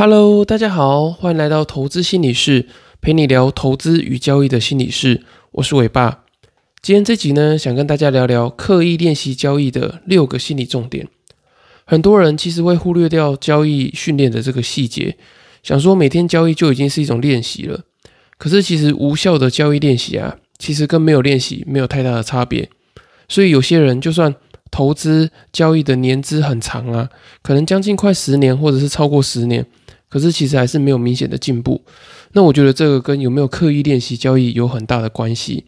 Hello，大家好，欢迎来到投资心理室，陪你聊投资与交易的心理室。我是伟爸。今天这集呢，想跟大家聊聊刻意练习交易的六个心理重点。很多人其实会忽略掉交易训练的这个细节，想说每天交易就已经是一种练习了。可是其实无效的交易练习啊，其实跟没有练习没有太大的差别。所以有些人就算投资交易的年资很长啊，可能将近快十年，或者是超过十年。可是其实还是没有明显的进步，那我觉得这个跟有没有刻意练习交易有很大的关系。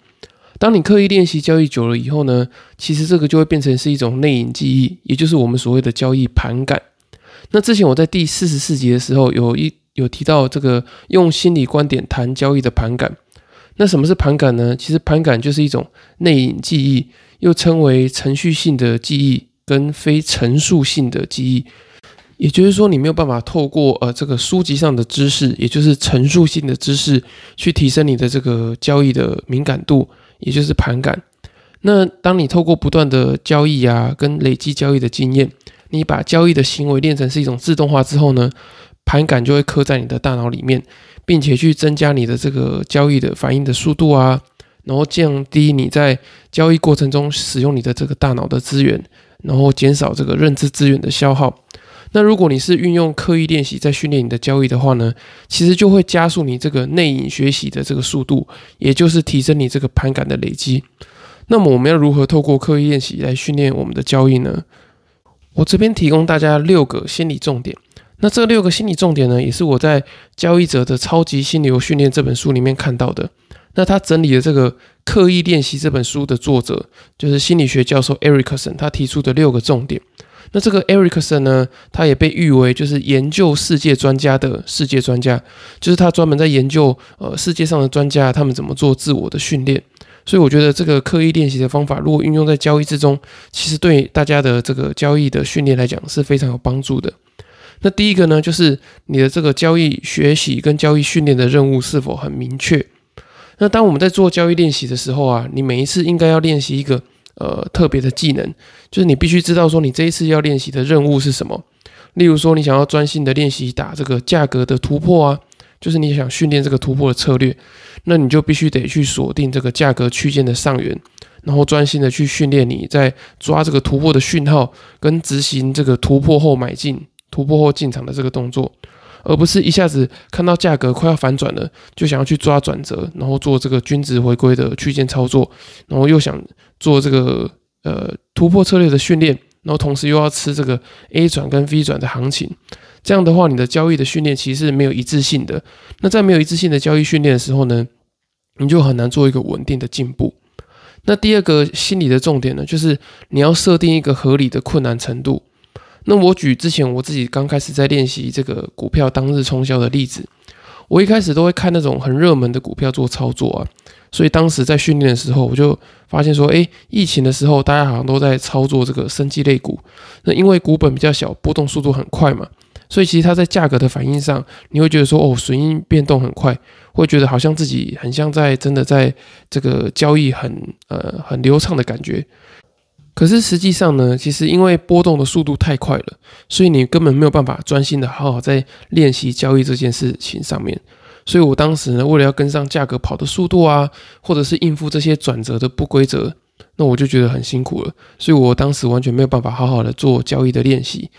当你刻意练习交易久了以后呢，其实这个就会变成是一种内隐记忆，也就是我们所谓的交易盘感。那之前我在第四十四集的时候有一有提到这个用心理观点谈交易的盘感。那什么是盘感呢？其实盘感就是一种内隐记忆，又称为程序性的记忆跟非陈述性的记忆。也就是说，你没有办法透过呃这个书籍上的知识，也就是陈述性的知识，去提升你的这个交易的敏感度，也就是盘感。那当你透过不断的交易啊，跟累积交易的经验，你把交易的行为练成是一种自动化之后呢，盘感就会刻在你的大脑里面，并且去增加你的这个交易的反应的速度啊，然后降低你在交易过程中使用你的这个大脑的资源，然后减少这个认知资源的消耗。那如果你是运用刻意练习在训练你的交易的话呢，其实就会加速你这个内隐学习的这个速度，也就是提升你这个盘感的累积。那么我们要如何透过刻意练习来训练我们的交易呢？我这边提供大家六个心理重点。那这六个心理重点呢，也是我在《交易者的超级心流训练》这本书里面看到的。那他整理的这个刻意练习这本书的作者，就是心理学教授 Ericson，他提出的六个重点。那这个 Erickson 呢，他也被誉为就是研究世界专家的世界专家，就是他专门在研究呃世界上的专家他们怎么做自我的训练。所以我觉得这个刻意练习的方法，如果运用在交易之中，其实对大家的这个交易的训练来讲是非常有帮助的。那第一个呢，就是你的这个交易学习跟交易训练的任务是否很明确？那当我们在做交易练习的时候啊，你每一次应该要练习一个。呃，特别的技能就是你必须知道说你这一次要练习的任务是什么。例如说，你想要专心的练习打这个价格的突破啊，就是你想训练这个突破的策略，那你就必须得去锁定这个价格区间的上缘，然后专心的去训练你在抓这个突破的讯号，跟执行这个突破后买进、突破后进场的这个动作。而不是一下子看到价格快要反转了，就想要去抓转折，然后做这个均值回归的区间操作，然后又想做这个呃突破策略的训练，然后同时又要吃这个 A 转跟 V 转的行情。这样的话，你的交易的训练其实是没有一致性的。那在没有一致性的交易训练的时候呢，你就很难做一个稳定的进步。那第二个心理的重点呢，就是你要设定一个合理的困难程度。那我举之前我自己刚开始在练习这个股票当日冲销的例子，我一开始都会看那种很热门的股票做操作啊，所以当时在训练的时候，我就发现说，哎，疫情的时候大家好像都在操作这个生机类股，那因为股本比较小，波动速度很快嘛，所以其实它在价格的反应上，你会觉得说，哦，损益变动很快，会觉得好像自己很像在真的在这个交易很呃很流畅的感觉。可是实际上呢，其实因为波动的速度太快了，所以你根本没有办法专心的好好在练习交易这件事情上面。所以我当时呢，为了要跟上价格跑的速度啊，或者是应付这些转折的不规则，那我就觉得很辛苦了。所以我当时完全没有办法好好的做交易的练习。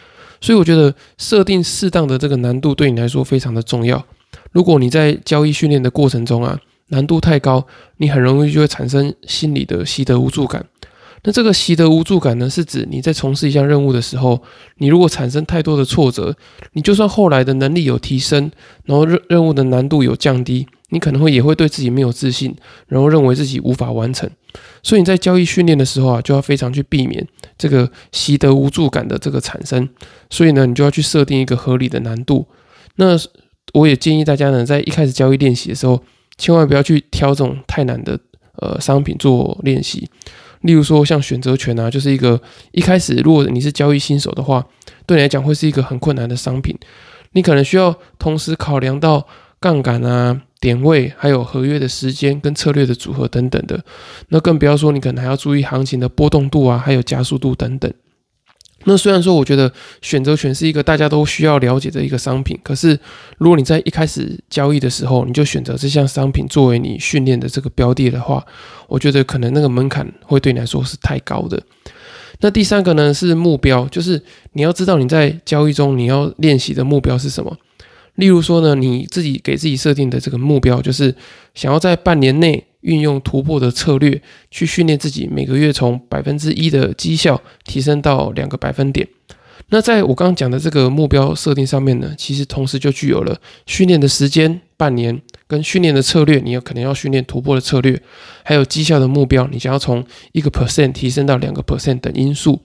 所以我觉得设定适当的这个难度对你来说非常的重要。如果你在交易训练的过程中啊，难度太高，你很容易就会产生心理的习得无助感。那这个习得无助感呢，是指你在从事一项任务的时候，你如果产生太多的挫折，你就算后来的能力有提升，然后任任务的难度有降低，你可能会也会对自己没有自信，然后认为自己无法完成。所以你在交易训练的时候啊，就要非常去避免这个习得无助感的这个产生。所以呢，你就要去设定一个合理的难度。那我也建议大家呢，在一开始交易练习的时候，千万不要去挑这种太难的呃商品做练习。例如说，像选择权啊，就是一个一开始，如果你是交易新手的话，对你来讲会是一个很困难的商品。你可能需要同时考量到杠杆啊、点位，还有合约的时间跟策略的组合等等的。那更不要说，你可能还要注意行情的波动度啊，还有加速度等等。那虽然说，我觉得选择权是一个大家都需要了解的一个商品，可是如果你在一开始交易的时候，你就选择这项商品作为你训练的这个标的的话，我觉得可能那个门槛会对你来说是太高的。那第三个呢是目标，就是你要知道你在交易中你要练习的目标是什么。例如说呢，你自己给自己设定的这个目标，就是想要在半年内运用突破的策略，去训练自己每个月从百分之一的绩效提升到两个百分点。那在我刚刚讲的这个目标设定上面呢，其实同时就具有了训练的时间半年，跟训练的策略，你有可能要训练突破的策略，还有绩效的目标，你想要从一个 percent 提升到两个 percent 等因素。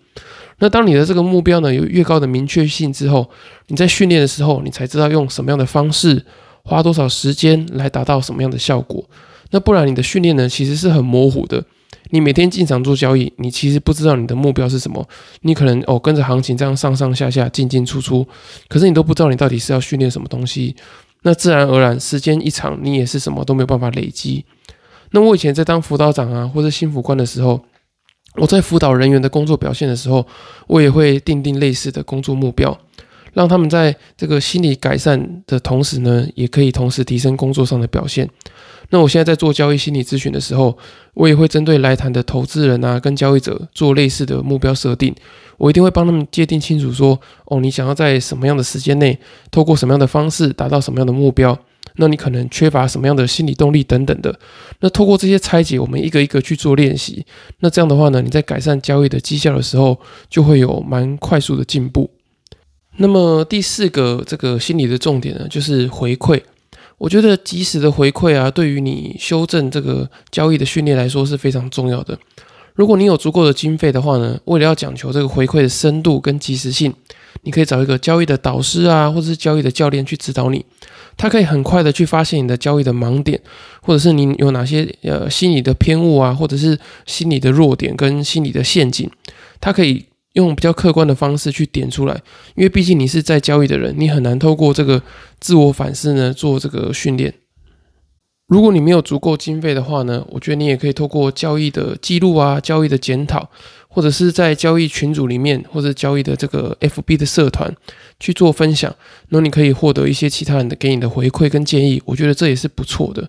那当你的这个目标呢有越高的明确性之后，你在训练的时候，你才知道用什么样的方式，花多少时间来达到什么样的效果。那不然你的训练呢其实是很模糊的。你每天进场做交易，你其实不知道你的目标是什么。你可能哦跟着行情这样上上下下进进出出，可是你都不知道你到底是要训练什么东西。那自然而然时间一长，你也是什么都没有办法累积。那我以前在当辅导长啊或者新辅官的时候。我在辅导人员的工作表现的时候，我也会定定类似的工作目标，让他们在这个心理改善的同时呢，也可以同时提升工作上的表现。那我现在在做交易心理咨询的时候，我也会针对来谈的投资人啊，跟交易者做类似的目标设定。我一定会帮他们界定清楚，说哦，你想要在什么样的时间内，透过什么样的方式达到什么样的目标。那你可能缺乏什么样的心理动力等等的，那透过这些拆解，我们一个一个去做练习。那这样的话呢，你在改善交易的绩效的时候，就会有蛮快速的进步。那么第四个这个心理的重点呢，就是回馈。我觉得及时的回馈啊，对于你修正这个交易的训练来说是非常重要的。如果你有足够的经费的话呢，为了要讲求这个回馈的深度跟及时性，你可以找一个交易的导师啊，或者是交易的教练去指导你。他可以很快的去发现你的交易的盲点，或者是你有哪些呃心理的偏误啊，或者是心理的弱点跟心理的陷阱，他可以用比较客观的方式去点出来。因为毕竟你是在交易的人，你很难透过这个自我反思呢做这个训练。如果你没有足够经费的话呢，我觉得你也可以透过交易的记录啊、交易的检讨，或者是在交易群组里面，或者交易的这个 FB 的社团去做分享，那你可以获得一些其他人的给你的回馈跟建议，我觉得这也是不错的。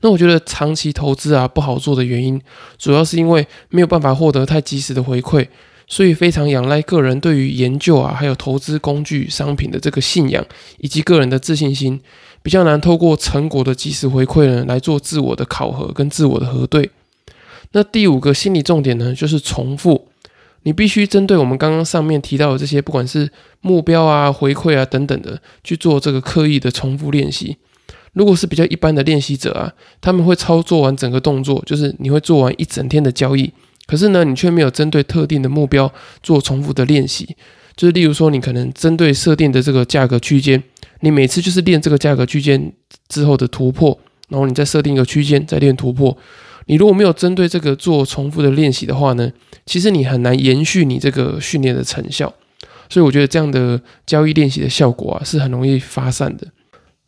那我觉得长期投资啊不好做的原因，主要是因为没有办法获得太及时的回馈，所以非常仰赖个人对于研究啊还有投资工具商品的这个信仰以及个人的自信心。比较难透过成果的及时回馈呢来做自我的考核跟自我的核对。那第五个心理重点呢，就是重复。你必须针对我们刚刚上面提到的这些，不管是目标啊、回馈啊等等的，去做这个刻意的重复练习。如果是比较一般的练习者啊，他们会操作完整个动作，就是你会做完一整天的交易，可是呢，你却没有针对特定的目标做重复的练习。就是例如说，你可能针对设定的这个价格区间。你每次就是练这个价格区间之后的突破，然后你再设定一个区间，再练突破。你如果没有针对这个做重复的练习的话呢，其实你很难延续你这个训练的成效。所以我觉得这样的交易练习的效果啊，是很容易发散的。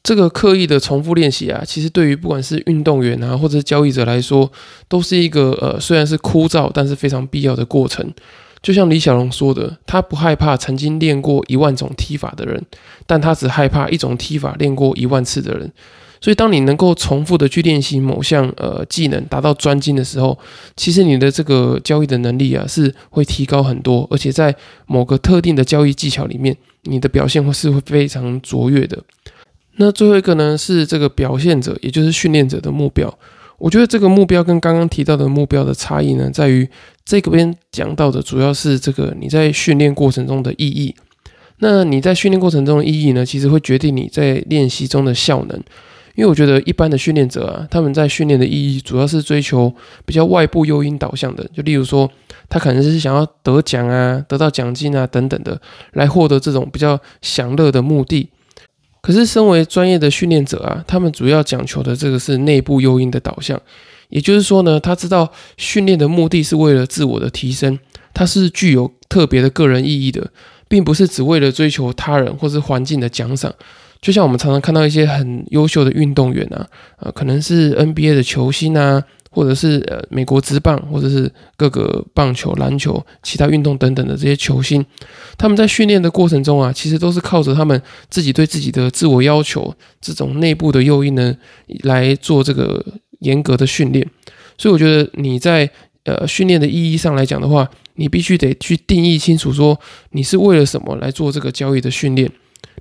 这个刻意的重复练习啊，其实对于不管是运动员啊，或者是交易者来说，都是一个呃，虽然是枯燥，但是非常必要的过程。就像李小龙说的，他不害怕曾经练过一万种踢法的人，但他只害怕一种踢法练过一万次的人。所以，当你能够重复的去练习某项呃技能，达到专精的时候，其实你的这个交易的能力啊是会提高很多，而且在某个特定的交易技巧里面，你的表现会是会非常卓越的。那最后一个呢，是这个表现者，也就是训练者的目标。我觉得这个目标跟刚刚提到的目标的差异呢，在于这个边讲到的主要是这个你在训练过程中的意义。那你在训练过程中的意义呢，其实会决定你在练习中的效能。因为我觉得一般的训练者啊，他们在训练的意义主要是追求比较外部诱因导向的，就例如说他可能是想要得奖啊、得到奖金啊等等的，来获得这种比较享乐的目的。可是，身为专业的训练者啊，他们主要讲求的这个是内部诱因的导向，也就是说呢，他知道训练的目的是为了自我的提升，它是具有特别的个人意义的，并不是只为了追求他人或是环境的奖赏。就像我们常常看到一些很优秀的运动员啊，呃，可能是 NBA 的球星啊，或者是呃美国职棒，或者是各个棒球、篮球、其他运动等等的这些球星，他们在训练的过程中啊，其实都是靠着他们自己对自己的自我要求，这种内部的诱因呢，来做这个严格的训练。所以我觉得你在呃训练的意义上来讲的话，你必须得去定义清楚，说你是为了什么来做这个交易的训练。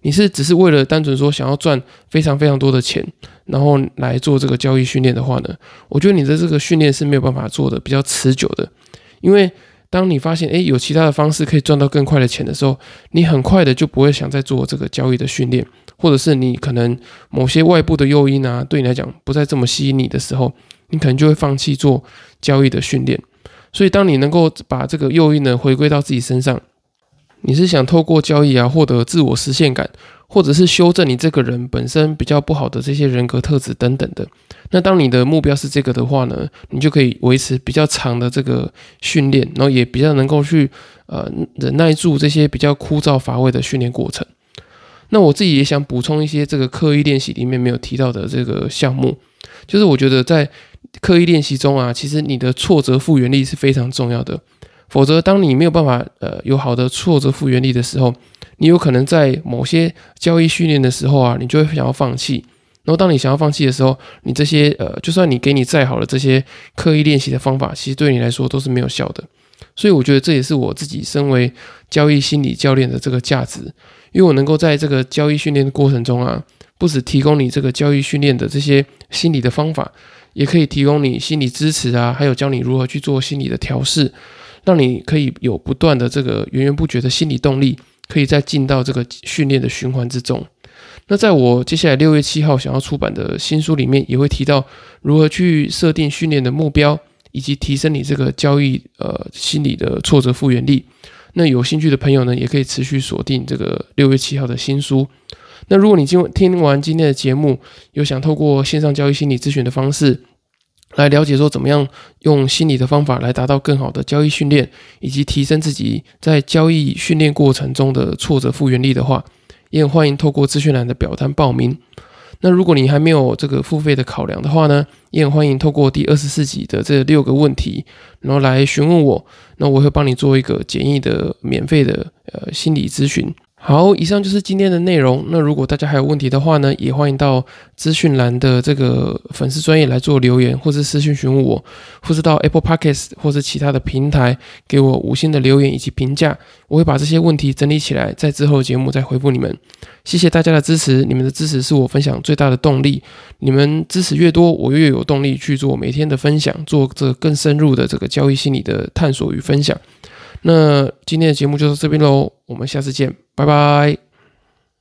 你是只是为了单纯说想要赚非常非常多的钱，然后来做这个交易训练的话呢？我觉得你的这个训练是没有办法做的比较持久的，因为当你发现诶有其他的方式可以赚到更快的钱的时候，你很快的就不会想再做这个交易的训练，或者是你可能某些外部的诱因啊，对你来讲不再这么吸引你的时候，你可能就会放弃做交易的训练。所以当你能够把这个诱因呢回归到自己身上。你是想透过交易啊获得自我实现感，或者是修正你这个人本身比较不好的这些人格特质等等的。那当你的目标是这个的话呢，你就可以维持比较长的这个训练，然后也比较能够去呃忍耐住这些比较枯燥乏味的训练过程。那我自己也想补充一些这个刻意练习里面没有提到的这个项目，就是我觉得在刻意练习中啊，其实你的挫折复原力是非常重要的。否则，当你没有办法呃有好的挫折复原力的时候，你有可能在某些交易训练的时候啊，你就会想要放弃。然后，当你想要放弃的时候，你这些呃，就算你给你再好的这些刻意练习的方法，其实对你来说都是没有效的。所以，我觉得这也是我自己身为交易心理教练的这个价值，因为我能够在这个交易训练的过程中啊，不止提供你这个交易训练的这些心理的方法，也可以提供你心理支持啊，还有教你如何去做心理的调试。让你可以有不断的这个源源不绝的心理动力，可以再进到这个训练的循环之中。那在我接下来六月七号想要出版的新书里面，也会提到如何去设定训练的目标，以及提升你这个交易呃心理的挫折复原力。那有兴趣的朋友呢，也可以持续锁定这个六月七号的新书。那如果你今听完今天的节目，有想透过线上交易心理咨询的方式。来了解说怎么样用心理的方法来达到更好的交易训练，以及提升自己在交易训练过程中的挫折复原力的话，也很欢迎透过资讯栏的表单报名。那如果你还没有这个付费的考量的话呢，也很欢迎透过第二十四集的这六个问题，然后来询问我，那我会帮你做一个简易的免费的呃心理咨询。好，以上就是今天的内容。那如果大家还有问题的话呢，也欢迎到资讯栏的这个粉丝专业来做留言，或是私信询问我，或是到 Apple Podcast 或者其他的平台给我五星的留言以及评价。我会把这些问题整理起来，在之后的节目再回复你们。谢谢大家的支持，你们的支持是我分享最大的动力。你们支持越多，我越有动力去做每天的分享，做这更深入的这个交易心理的探索与分享。那今天的节目就到这边喽，我们下次见，拜拜。